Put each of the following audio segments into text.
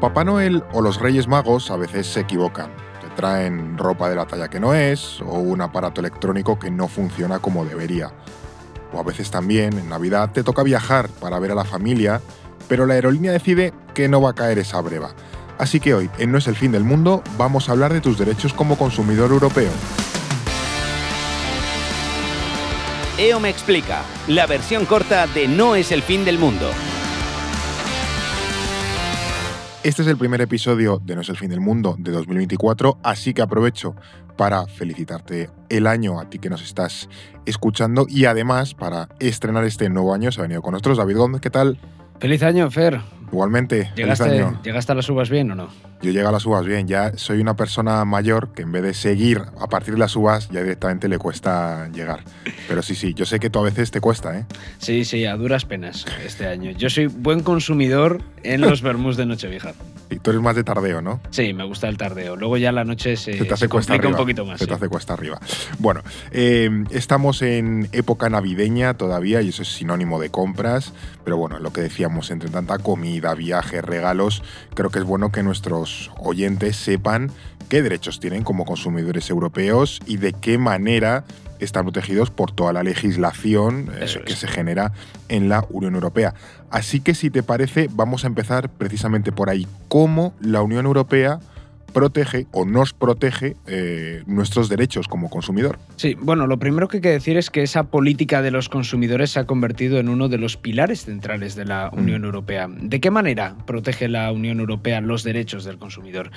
Papá Noel o los Reyes Magos a veces se equivocan. Te traen ropa de la talla que no es o un aparato electrónico que no funciona como debería. O a veces también, en Navidad, te toca viajar para ver a la familia, pero la aerolínea decide que no va a caer esa breva. Así que hoy, en No es el fin del mundo, vamos a hablar de tus derechos como consumidor europeo. EO me explica, la versión corta de No es el fin del mundo. Este es el primer episodio de No es el fin del mundo de 2024, así que aprovecho para felicitarte el año a ti que nos estás escuchando y además para estrenar este nuevo año se ha venido con nosotros David Gómez, ¿qué tal? Feliz año, Fer. Igualmente, ¿Llegaste, año. ¿Llegaste a las uvas bien o no? Yo llego a las uvas bien, ya soy una persona mayor que en vez de seguir a partir de las uvas ya directamente le cuesta llegar. Pero sí, sí, yo sé que tú a veces te cuesta, ¿eh? Sí, sí, a duras penas este año. Yo soy buen consumidor en los vermús de Nochevieja. Y tú eres más de tardeo, ¿no? Sí, me gusta el tardeo. Luego ya la noche se, Se te hace se complica arriba. un poquito más. Se te sí. hace cuesta arriba. Bueno, eh, estamos en época navideña todavía y eso es sinónimo de compras. Pero bueno, lo que decíamos, entre tanta comida, viajes, regalos, creo que es bueno que nuestros oyentes sepan qué derechos tienen como consumidores europeos y de qué manera están protegidos por toda la legislación eh, es. que se genera en la Unión Europea. Así que si te parece, vamos a empezar precisamente por ahí. ¿Cómo la Unión Europea protege o nos protege eh, nuestros derechos como consumidor? Sí, bueno, lo primero que hay que decir es que esa política de los consumidores se ha convertido en uno de los pilares centrales de la Mm. Unión Europea. ¿De qué manera protege la Unión Europea los derechos del consumidor?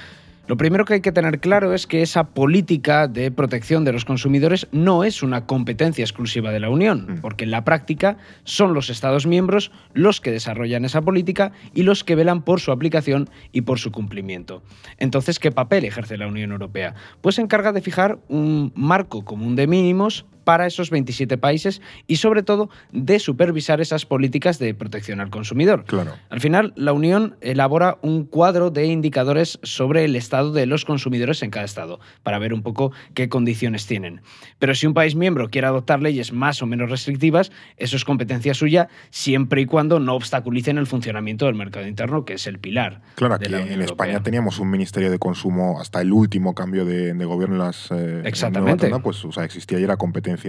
Lo primero que hay que tener claro es que esa política de protección de los consumidores no es una competencia exclusiva de la Unión, Mm. porque en la práctica son los Estados miembros los que desarrollan esa política y los que velan por su aplicación y por su cumplimiento. Entonces, ¿qué papel ejerce la Unión Europea? Pues se encarga de fijar un marco común de mínimos para esos 27 países y sobre todo de supervisar esas políticas de protección al consumidor. Claro. Al final, la Unión elabora un cuadro de indicadores sobre el estado de los consumidores en cada estado, para ver un poco qué condiciones tienen. Pero si un país miembro quiere adoptar leyes más o menos restrictivas, eso es competencia suya, siempre y cuando no obstaculicen el funcionamiento del mercado interno, que es el pilar. Claro, de aquí la en España teníamos un ministerio de consumo hasta el último cambio de, de gobierno en las. eh, en Exactamente. Pues, o sea, existía y era competencia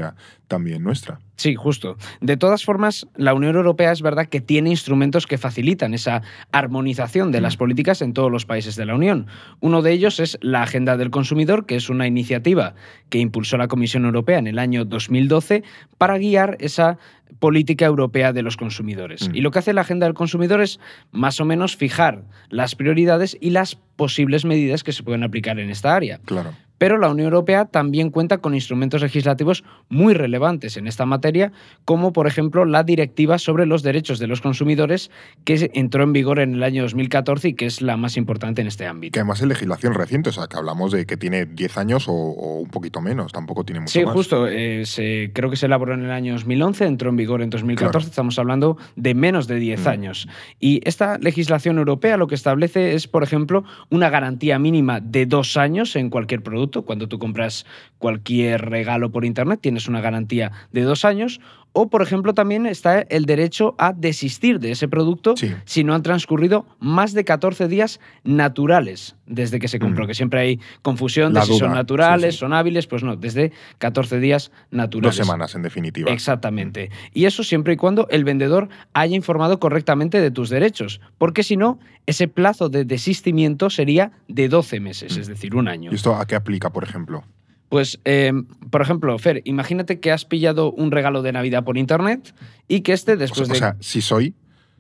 también nuestra. Sí, justo. De todas formas, la Unión Europea es verdad que tiene instrumentos que facilitan esa armonización de las Mm. políticas en todos los países de la Unión. Uno de ellos es la Agenda del Consumidor, que es una iniciativa que impulsó la Comisión Europea en el año 2012 para guiar esa política europea de los consumidores. Mm. Y lo que hace la Agenda del Consumidor es más o menos fijar las prioridades y las posibles medidas que se pueden aplicar en esta área. Claro. Pero la Unión Europea también cuenta con instrumentos legislativos muy relevantes en esta materia, como por ejemplo la Directiva sobre los Derechos de los Consumidores, que entró en vigor en el año 2014 y que es la más importante en este Que ámbito. además es legislación reciente, o sea, que hablamos de que tiene 10 años o, o un poquito menos, tampoco tiene mucho Sí, más. justo. eh, se- creo que se elaboró en el año 2011, entró en vigor en 2014, Claro. estamos hablando de menos de 10 Mm. años. Y esta legislación europea lo que establece es, por ejemplo, una garantía mínima de dos años en cualquier producto. Cuando tú compras cualquier regalo por Internet, tienes una garantía de dos años. O, por ejemplo, también está el derecho a desistir de ese producto Sí. si no han transcurrido más de 14 días naturales desde que se compró. Mm. Que siempre hay confusión de si son naturales, sí, sí. son hábiles. Pues no, desde 14 días Dos naturales. semanas, en definitiva. Exactamente. Y eso siempre y cuando el vendedor haya informado correctamente de tus derechos. Porque si no, ese plazo de desistimiento sería de 12 meses, Mm. es decir, un año. ¿Y esto a qué aplica, por ejemplo? Pues, eh, por ejemplo, Fer, imagínate que has pillado un regalo de Navidad por internet y que este O después sea, o de. sea, si soy,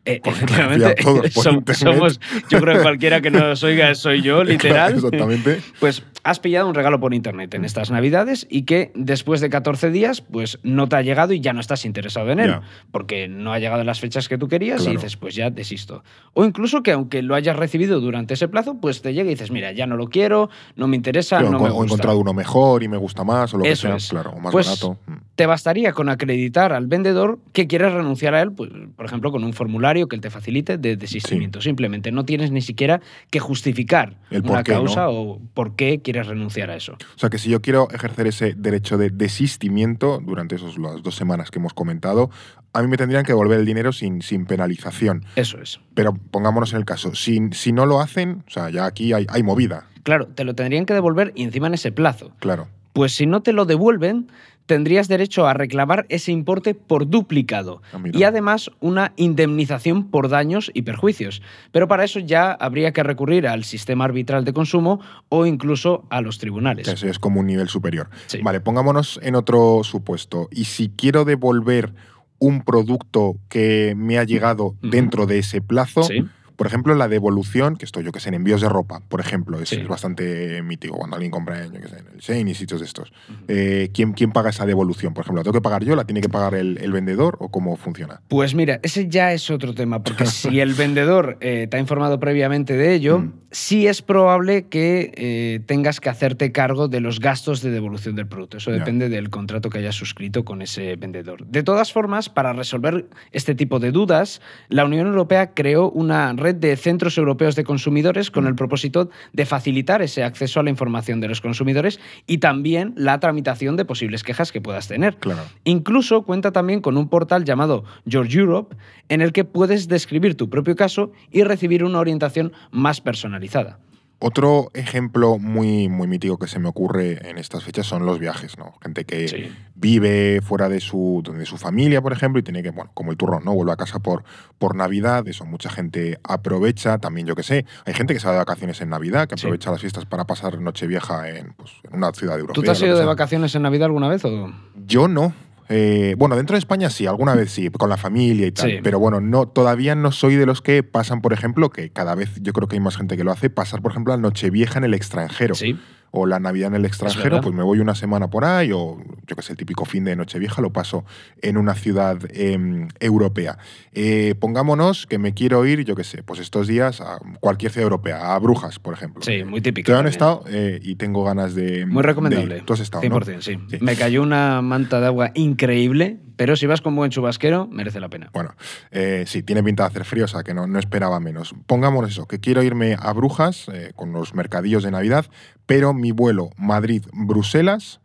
Eh, efectivamente, todos por somos, yo creo que cualquiera que nos oiga soy yo, literal. exactamente. Pues has pillado un regalo por internet en estas navidades y que después de 14 días pues no te ha llegado y ya no estás interesado en él, porque no ha llegado en las fechas que tú querías Claro. y dices pues ya desisto. O incluso que aunque lo hayas recibido durante ese plazo, pues te llega y dices, mira, ya no lo quiero, no me interesa, Claro, no o me he gusta. encontrado uno mejor y me gusta más, o lo Eso que sea, es. claro, o más Pues, barato. Mm. Te bastaría con acreditar al vendedor que quieres renunciar a él, pues, por ejemplo, con un formulario que él te facilite de desistimiento. Simplemente no tienes ni siquiera que justificar El una causa ¿no? o por qué quieres quieres renunciar a eso. O sea que si yo quiero ejercer ese derecho de desistimiento durante esas las dos semanas que hemos comentado, a mí me tendrían que devolver el dinero sin, sin penalización. Eso es. Pero pongámonos en el caso, si, si no lo hacen, o sea, ya aquí hay, hay movida. Claro, te lo tendrían que devolver y encima en ese plazo. Claro. Pues si no te lo devuelven, tendrías derecho a reclamar ese importe por duplicado Ah, y además una indemnización por daños y perjuicios. Pero para eso ya habría que recurrir al sistema arbitral de consumo o incluso a los tribunales. Eso es como un nivel superior. Sí. Vale, pongámonos en otro supuesto. Y si quiero devolver un producto que me ha llegado dentro de ese plazo, Sí. Por ejemplo, la devolución, que estoy yo que sé, en envíos de ropa, por ejemplo, es, Sí. es bastante mítico cuando alguien compra yo que sé, en el Shein y sitios de estos. Eh, ¿quién, quién paga esa devolución? Por ejemplo, ¿la tengo que pagar yo? ¿La tiene que pagar el, el vendedor o cómo funciona? Pues mira, ese ya es otro tema, porque si el vendedor eh, te ha informado previamente de ello, Mm. sí es probable que eh, tengas que hacerte cargo de los gastos de devolución del producto. Eso depende del contrato que hayas suscrito con ese vendedor. De todas formas, para resolver este tipo de dudas, la Unión Europea creó una red de centros europeos de consumidores con el propósito de facilitar ese acceso a la información de los consumidores y también la tramitación de posibles quejas que puedas tener. Claro. Incluso cuenta también con un portal llamado George Europe, en el que puedes describir tu propio caso y recibir una orientación más personalizada. Otro ejemplo muy, muy mítico que se me ocurre en estas fechas son los viajes, ¿no? Gente que Sí. vive fuera de su, de su familia, por ejemplo, y tiene que, bueno, como el turrón, ¿no? Vuelve a casa por, por Navidad, eso mucha gente aprovecha, también yo que sé, hay gente que se va de vacaciones en Navidad, que Sí. aprovecha las fiestas para pasar Nochevieja en, pues, en una ciudad europea. ¿Tú te has ido de vacaciones en Navidad alguna vez? O? Yo no. Eh, bueno, dentro de España sí, alguna vez sí, con la familia y tal. Sí. Pero bueno, no, todavía no soy de los que pasan, por ejemplo, que cada vez yo creo que hay más gente que lo hace, pasar, por ejemplo, la Nochevieja en el extranjero. Sí. O la Navidad en el extranjero, pues me voy una semana por ahí, o yo que sé, el típico fin de Nochevieja lo paso en una ciudad em, europea. Eh, pongámonos que me quiero ir, yo que sé, pues estos días a cualquier ciudad europea, a Brujas, por ejemplo. Sí, muy típico. Yo han estado eh, y tengo ganas de. Muy de recomendable. ir. Tú has estado, ¿no? 100%, sí. Sí. Me cayó una manta de agua increíble, pero si vas con buen chubasquero, merece la pena. Bueno, eh, sí, tiene pinta de hacer frío, o sea que no, no esperaba menos. Pongámonos eso, que quiero irme a Brujas eh, con los mercadillos de Navidad, pero mi vuelo Madrid-Bruselas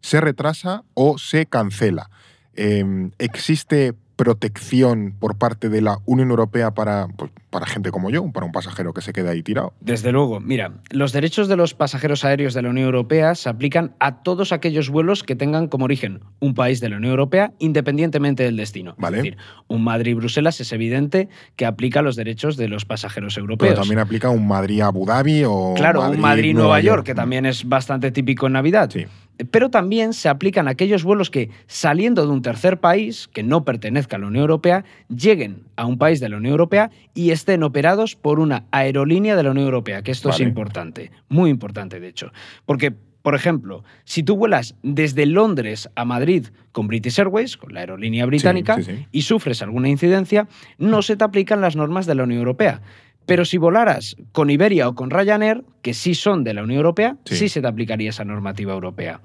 se retrasa o se cancela. Eh, ¿Existe protección por parte de la Unión Europea para, pues, para gente como yo, para un pasajero que se queda ahí tirado? Desde luego, mira, los derechos de los pasajeros aéreos de la Unión Europea se aplican a todos aquellos vuelos que tengan como origen un país de la Unión Europea independientemente del destino. Vale. Es decir, un Madrid-Bruselas es evidente que aplica los derechos de los pasajeros europeos. Pero también aplica un Madrid-Abu Dhabi o Claro, un Madrid-Nueva Madrid-Nueva York, que también es bastante típico en Navidad. Sí. Pero también se aplican aquellos vuelos que, saliendo de un tercer país que no pertenezca a la Unión Europea, lleguen a un país de la Unión Europea y estén operados por una aerolínea de la Unión Europea, que esto es importante, muy importante de hecho. Porque, por ejemplo, si tú vuelas desde Londres a Madrid con British Airways, con la aerolínea británica, sí, sí. y sufres alguna incidencia, no se te aplican las normas de la Unión Europea. Pero si volaras con Iberia o con Ryanair, que sí son de la Unión Europea, Sí. sí, se te aplicaría esa normativa europea.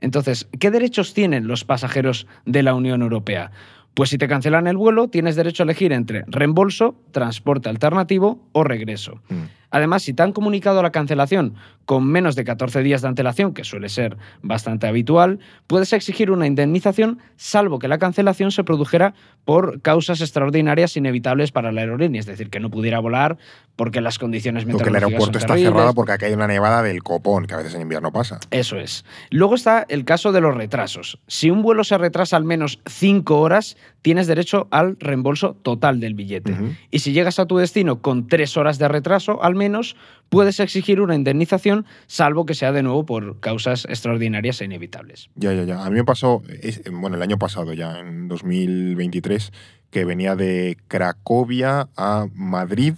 Entonces, ¿qué derechos tienen los pasajeros de la Unión Europea? Pues si te cancelan el vuelo, tienes derecho a elegir entre reembolso, transporte alternativo o regreso. Mm. Además, si te han comunicado la cancelación con menos de 14 días de antelación, que suele ser bastante habitual, puedes exigir una indemnización salvo que la cancelación se produjera por causas extraordinarias inevitables para la aerolínea, es decir, que no pudiera volar porque las condiciones O que el meteorológicas aeropuerto está cerrado porque aquí hay una nevada del copón, que a veces en invierno pasa. Eso es. Luego está el caso de los retrasos. Si un vuelo se retrasa al menos cinco horas, tienes derecho al reembolso total del billete. Y si llegas a tu destino con tres horas de retraso, al menos, puedes exigir una indemnización, salvo que sea de nuevo por causas extraordinarias e inevitables. Ya, ya, ya. A mí me pasó, es- bueno, el año pasado ya, en 2023, que venía de Cracovia a Madrid,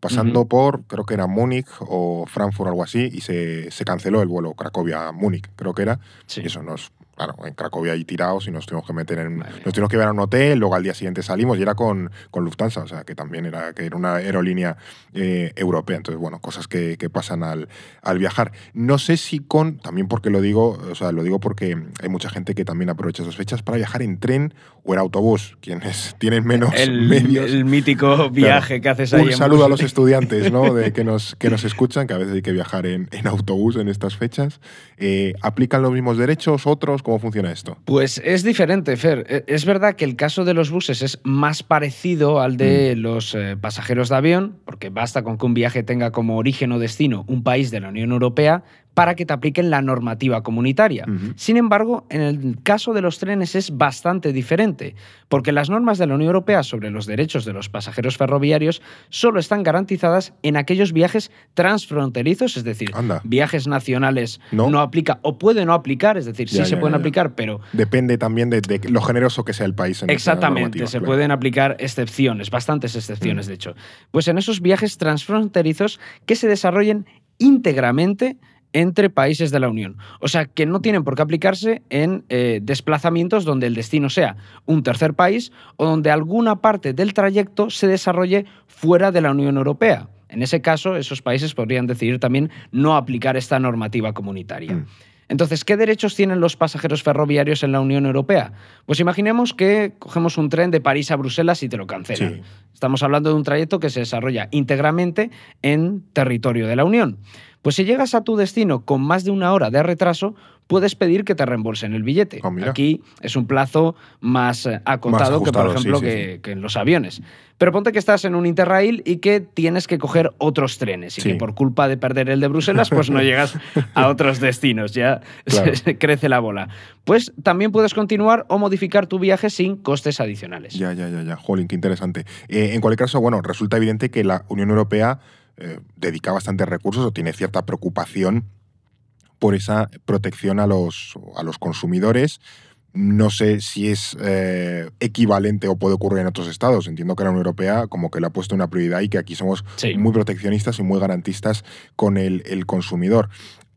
pasando por, creo que era Múnich o Frankfurt, algo así, y se, se canceló el vuelo Cracovia-Múnich, creo que era. Sí. Y eso nos claro, en Cracovia ahí tirados y nos tuvimos que meter en. Madre. Nos tuvimos que ir a un hotel, luego al día siguiente salimos y era con, con Lufthansa, o sea, que también era, que era una aerolínea eh, europea. Entonces, bueno, cosas que, que pasan al, al viajar. No sé si con. También porque lo digo, o sea, lo digo porque hay mucha gente que también aprovecha esas fechas para viajar en tren o en autobús, quienes tienen menos El, medios. el mítico viaje que haces ahí. Un en saludo a los estudiantes ¿no? de que, nos, que nos escuchan, que a veces hay que viajar en, en autobús en estas fechas. Eh, ¿Aplican los mismos derechos, otros? ¿Cómo funciona esto? Pues es diferente, Fer. E- Es verdad que el caso de los buses es más parecido al de Mm. los eh, pasajeros de avión, porque basta con que un viaje tenga como origen o destino un país de la Unión Europea para que te apliquen la normativa comunitaria. Sin embargo, en el caso de los trenes es bastante diferente, porque las normas de la Unión Europea sobre los derechos de los pasajeros ferroviarios solo están garantizadas en aquellos viajes transfronterizos, es decir, Anda. viajes nacionales No. no. aplica o puede no aplicar, es decir, Ya, sí se ya, pueden aplicar, pero Depende también de, de lo generoso que sea el país. En Exactamente, se claro. pueden aplicar excepciones, bastantes excepciones, Mm. de hecho. Pues en esos viajes transfronterizos que se desarrollen íntegramente entre países de la Unión. O sea, que no tienen por qué aplicarse en eh, desplazamientos donde el destino sea un tercer país o donde alguna parte del trayecto se desarrolle fuera de la Unión Europea. En ese caso, esos países podrían decidir también no aplicar esta normativa comunitaria. Mm. Entonces, ¿qué derechos tienen los pasajeros ferroviarios en la Unión Europea? Pues imaginemos que cogemos un tren de París a Bruselas y te lo cancelan. Sí. Estamos hablando de un trayecto que se desarrolla íntegramente en territorio de la Unión. Pues si llegas a tu destino con más de una hora de retraso, puedes pedir que te reembolsen el billete. Ah. Aquí es un plazo más eh, acotado que, por sí, ejemplo, sí, que, sí. que en los aviones. Pero ponte que estás en un Interrail y que tienes que coger otros trenes y que por culpa de perder el de Bruselas, pues no llegas a otros destinos, ya Claro. se- crece la bola. Pues también puedes continuar o modificar tu viaje sin costes adicionales. Ya, ya, ya, ya. Jolín, qué interesante. Eh, en cualquier caso, bueno, resulta evidente que la Unión Europea eh, dedica bastantes recursos o tiene cierta preocupación por esa protección a los, a los consumidores. No sé si es eh, equivalente o puede ocurrir en otros estados. Entiendo que la Unión Europea como que le ha puesto una prioridad y que aquí somos Sí. muy proteccionistas y muy garantistas con el, el consumidor.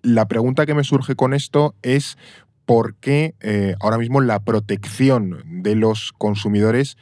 La pregunta que me surge con esto es por qué eh, ahora mismo la protección de los consumidores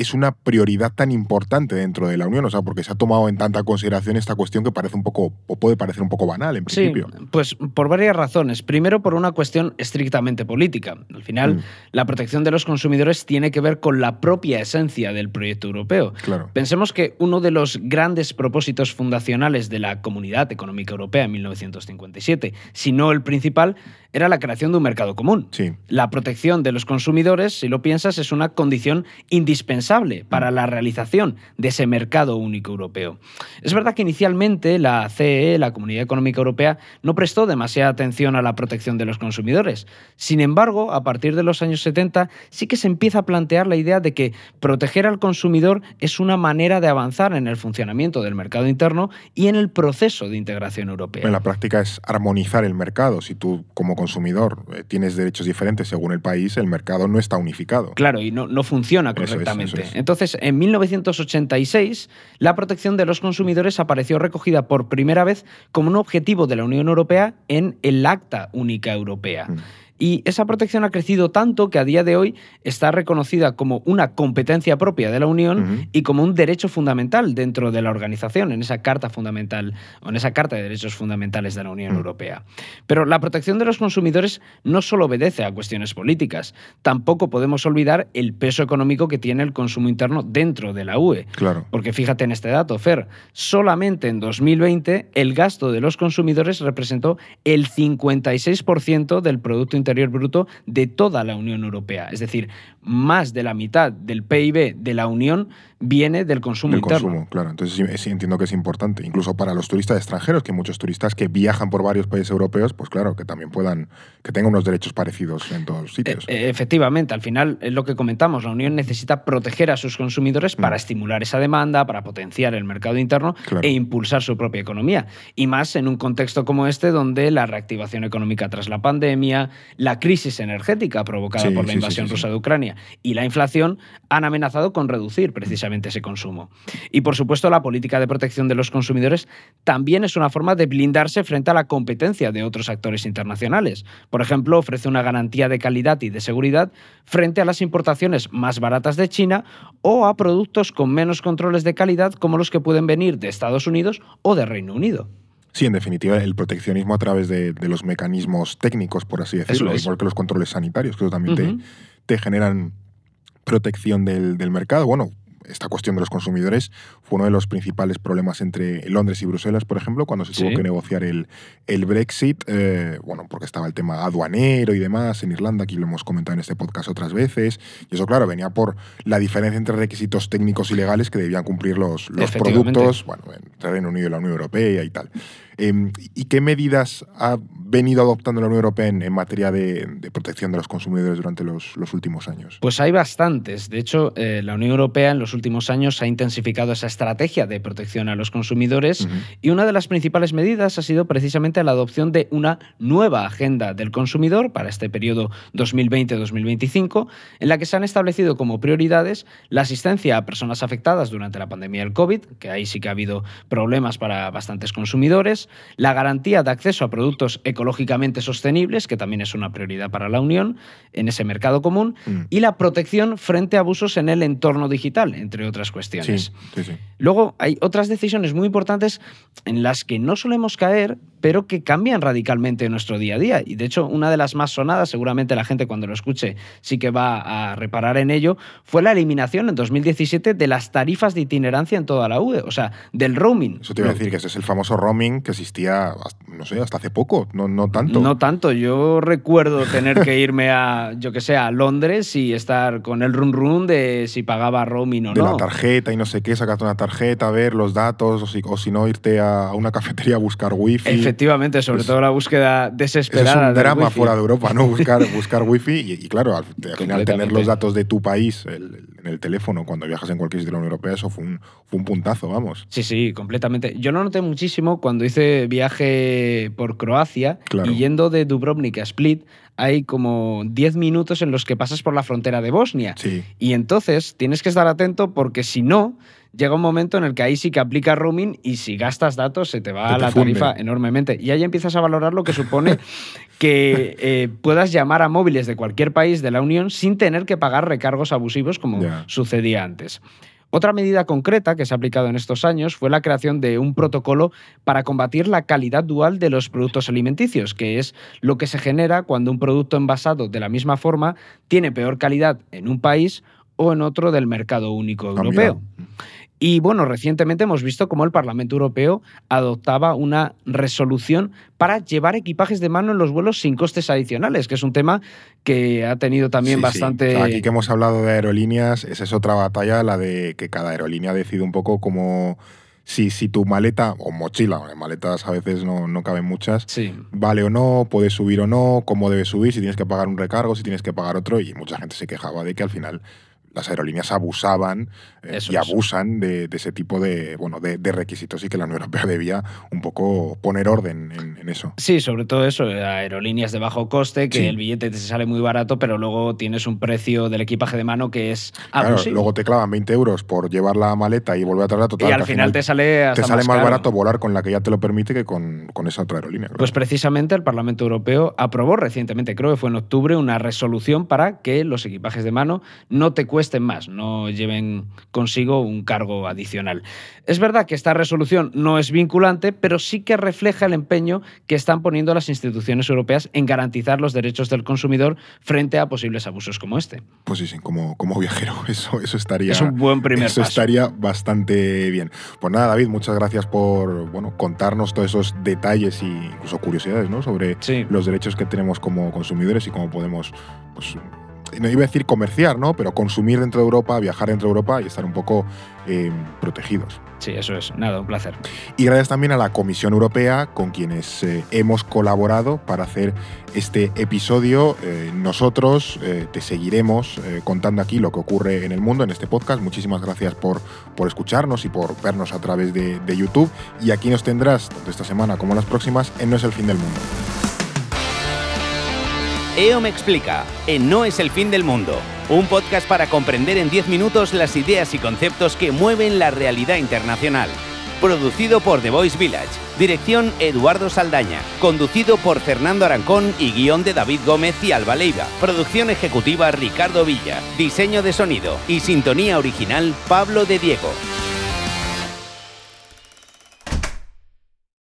es una prioridad tan importante dentro de la Unión, o sea, porque se ha tomado en tanta consideración esta cuestión que parece un poco, o puede parecer un poco banal en Sí, principio. pues por varias razones. Primero, por una cuestión estrictamente política. Al final, Mm. la protección de los consumidores tiene que ver con la propia esencia del proyecto europeo. Claro. Pensemos que uno de los grandes propósitos fundacionales de la Comunidad Económica Europea en 1957, si no el principal, era la creación de un mercado común. Sí. La protección de los consumidores, si lo piensas, es una condición indispensable para la realización de ese mercado único europeo. Es verdad que inicialmente la CE, la Comunidad Económica Europea, no prestó demasiada atención a la protección de los consumidores. Sin embargo, a partir de los años 70 sí que se empieza a plantear la idea de que proteger al consumidor es una manera de avanzar en el funcionamiento del mercado interno y en el proceso de integración europea. En la práctica es armonizar el mercado. Si tú como consumidor eh, tienes derechos diferentes según el país, el mercado no está unificado. Claro, y no, no funciona Eso es, correctamente. eso es. Entonces, en 1986, la protección de los consumidores apareció recogida por primera vez como un objetivo de la Unión Europea en el Acta Única Europea. Mm. Y esa protección ha crecido tanto que a día de hoy está reconocida como una competencia propia de la Unión y como un derecho fundamental dentro de la organización, en esa carta fundamental o en esa carta de derechos fundamentales de la Unión. Europea. Pero la protección de los consumidores no solo obedece a cuestiones políticas, tampoco podemos olvidar el peso económico que tiene el consumo interno dentro de la UE. Claro. Porque fíjate en este dato, Fer, solamente en 2020 el gasto de los consumidores representó el 56% del Producto Interior Bruto de toda la Unión Europea. Es decir, más de la mitad del PIB de la Unión viene del consumo El interno. consumo, claro. Entonces sí, sí, entiendo que es importante. Incluso para los turistas extranjeros, que muchos turistas que viajan por varios países europeos, pues claro, que también puedan, que tengan unos derechos parecidos en todos los sitios. E- efectivamente, al final es lo que comentamos, la Unión necesita proteger a sus consumidores para Mm. estimular esa demanda, para potenciar el mercado interno Claro. e impulsar su propia economía. Y más en un contexto como este donde la reactivación económica tras la pandemia, la crisis energética provocada Sí, por la invasión sí, sí. rusa de Ucrania y la inflación han amenazado con reducir precisamente ese consumo. Y por supuesto, la política de protección de los consumidores también es una forma de blindarse frente a la competencia de otros actores internacionales. Por ejemplo, ofrece una garantía de calidad y de seguridad frente a las importaciones más baratas de China o a productos con menos controles de calidad como los que pueden venir de Estados Unidos o de Reino Unido. Sí, en definitiva, el proteccionismo a través de, de los mecanismos técnicos, por así decirlo, es. igual que los controles sanitarios, que eso también te- te, generan protección del, del mercado. Bueno, esta cuestión de los consumidores fue uno de los principales problemas entre Londres y Bruselas, por ejemplo, cuando se tuvo que negociar el, el Brexit, eh, bueno, porque estaba el tema aduanero y demás en Irlanda, aquí lo hemos comentado en este podcast otras veces, y eso, claro, venía por la diferencia entre requisitos técnicos y legales que debían cumplir los, los productos, bueno, entre Reino Unido y la Unión Europea y tal. Eh, ¿Y qué medidas ha venido adoptando la Unión Europea en, en materia de, de protección de los consumidores durante los, los últimos años? Pues hay bastantes. De hecho, eh, la Unión Europea en los últimos años ha intensificado esa estrategia de protección a los consumidores Ujú. y una de las principales medidas ha sido precisamente la adopción de una nueva agenda del consumidor para este periodo 2020-2025, en la que se han establecido como prioridades la asistencia a personas afectadas durante la pandemia del COVID, que ahí sí que ha habido problemas para bastantes consumidores, la garantía de acceso a productos ecológicamente sostenibles, que también es una prioridad para la Unión en ese mercado común, Mm. y la protección frente a abusos en el entorno digital, entre otras Sí, cuestiones. sí, sí. Luego hay otras decisiones muy importantes en las que no solemos caer, pero que cambian radicalmente nuestro día a día. Y de hecho, una de las más sonadas, seguramente la gente cuando lo escuche sí que va a reparar en ello, fue la eliminación en 2017 de las tarifas de itinerancia en toda la UE, o sea, del roaming. Eso te iba a decir que ese es el famoso roaming que existía, no sé, hasta hace poco, no, no tanto. No tanto. Yo recuerdo tener que irme a, yo que sé, a Londres y estar con el run run de si pagaba roaming o de no. la tarjeta y no sé qué, sacarte una tarjeta, ver los datos, o si, o si no, irte a a una cafetería a buscar wifi. Efectivamente, sobre Pues- todo la búsqueda Eso es desesperada. un drama wifi. fuera de Europa, ¿no? Buscar, buscar wifi y, y claro, al, al final tener los datos de tu país el- el- en el teléfono cuando viajas en cualquier sitio de la Unión Europea, eso fue un, fue un puntazo, vamos. Sí, sí, completamente. Yo lo noté muchísimo cuando hice viaje por Croacia Claro. y yendo de Dubrovnik a Split hay como 10 minutos en los que pasas por la frontera de Bosnia. Sí. Y entonces tienes que estar atento porque si no, llega un momento en el que ahí sí que aplica roaming y si gastas datos se te va te la funde. tarifa enormemente. Y ahí empiezas a valorar lo que supone que eh, puedas llamar a móviles de cualquier país de la Unión sin tener que pagar recargos abusivos como sucedía antes. Otra medida concreta que se ha aplicado en estos años fue la creación de un protocolo para combatir la calidad dual de los productos alimenticios, que es lo que se genera cuando un producto envasado de la misma forma tiene peor calidad en un país o en otro del mercado único Ah, europeo. Y bueno, recientemente hemos visto cómo el Parlamento Europeo adoptaba una resolución para llevar equipajes de mano en los vuelos sin costes adicionales, que es un tema que ha tenido también Sí, sí. bastante... O sea, aquí que hemos hablado de aerolíneas, esa es otra batalla, la de que cada aerolínea decide un poco como si, si tu maleta o mochila, bueno, maletas a veces no, no caben muchas, Sí. vale o no, puedes subir o no, cómo debes subir, si tienes que pagar un recargo, si tienes que pagar otro, y mucha gente se quejaba de que al final las aerolíneas abusaban eh, y es. abusan de, de ese tipo de, bueno, de, de requisitos y que la Unión Europea debía un poco poner orden en, en eso. Sí, sobre todo eso, aerolíneas de bajo coste, que Sí. el billete te sale muy barato, pero luego tienes un precio del equipaje de mano que es Claro, abusivo. luego te clavan 20 euros por llevar la maleta y volver a traerla total. y al final te sale hasta te sale más, caro. barato volar con la que ya te lo permite que con, con esa otra aerolínea. claro. Pues precisamente el Parlamento Europeo aprobó recientemente, creo que fue en octubre, una resolución para que los equipajes de mano no te cuesten más, no lleven consigo un cargo adicional. Es verdad que esta resolución no es vinculante, pero sí que refleja el empeño que están poniendo las instituciones europeas en garantizar los derechos del consumidor frente a posibles abusos como este. Pues sí, sí, como, como viajero, eso, eso estaría. Es un buen primer Eso paso. estaría bastante bien. Pues nada, David, muchas gracias por bueno, contarnos todos esos detalles e incluso curiosidades ¿no? sobre Sí. los derechos que tenemos como consumidores y cómo podemos, pues, no iba a decir comerciar, ¿no? pero consumir dentro de Europa, viajar dentro de Europa y estar un poco eh, protegidos. Sí, eso es. Nada, un placer. Y gracias también a la Comisión Europea, con quienes eh, hemos colaborado para hacer este episodio. Eh, nosotros te seguiremos contando aquí lo que ocurre en el mundo en este podcast. Muchísimas gracias por, por escucharnos y por vernos a través de, de YouTube. Y aquí nos tendrás, tanto esta semana como las próximas, en No es el fin del mundo. EO me explica, en No es el fin del mundo, un podcast para comprender en 10 minutos las ideas y conceptos que mueven la realidad internacional. Producido por The Voice Village, dirección Eduardo Saldaña, conducido por Fernando Arancón y guion de David Gómez y Alba Leiva, producción ejecutiva Ricardo Villa, diseño de sonido y sintonía original Pablo de Diego.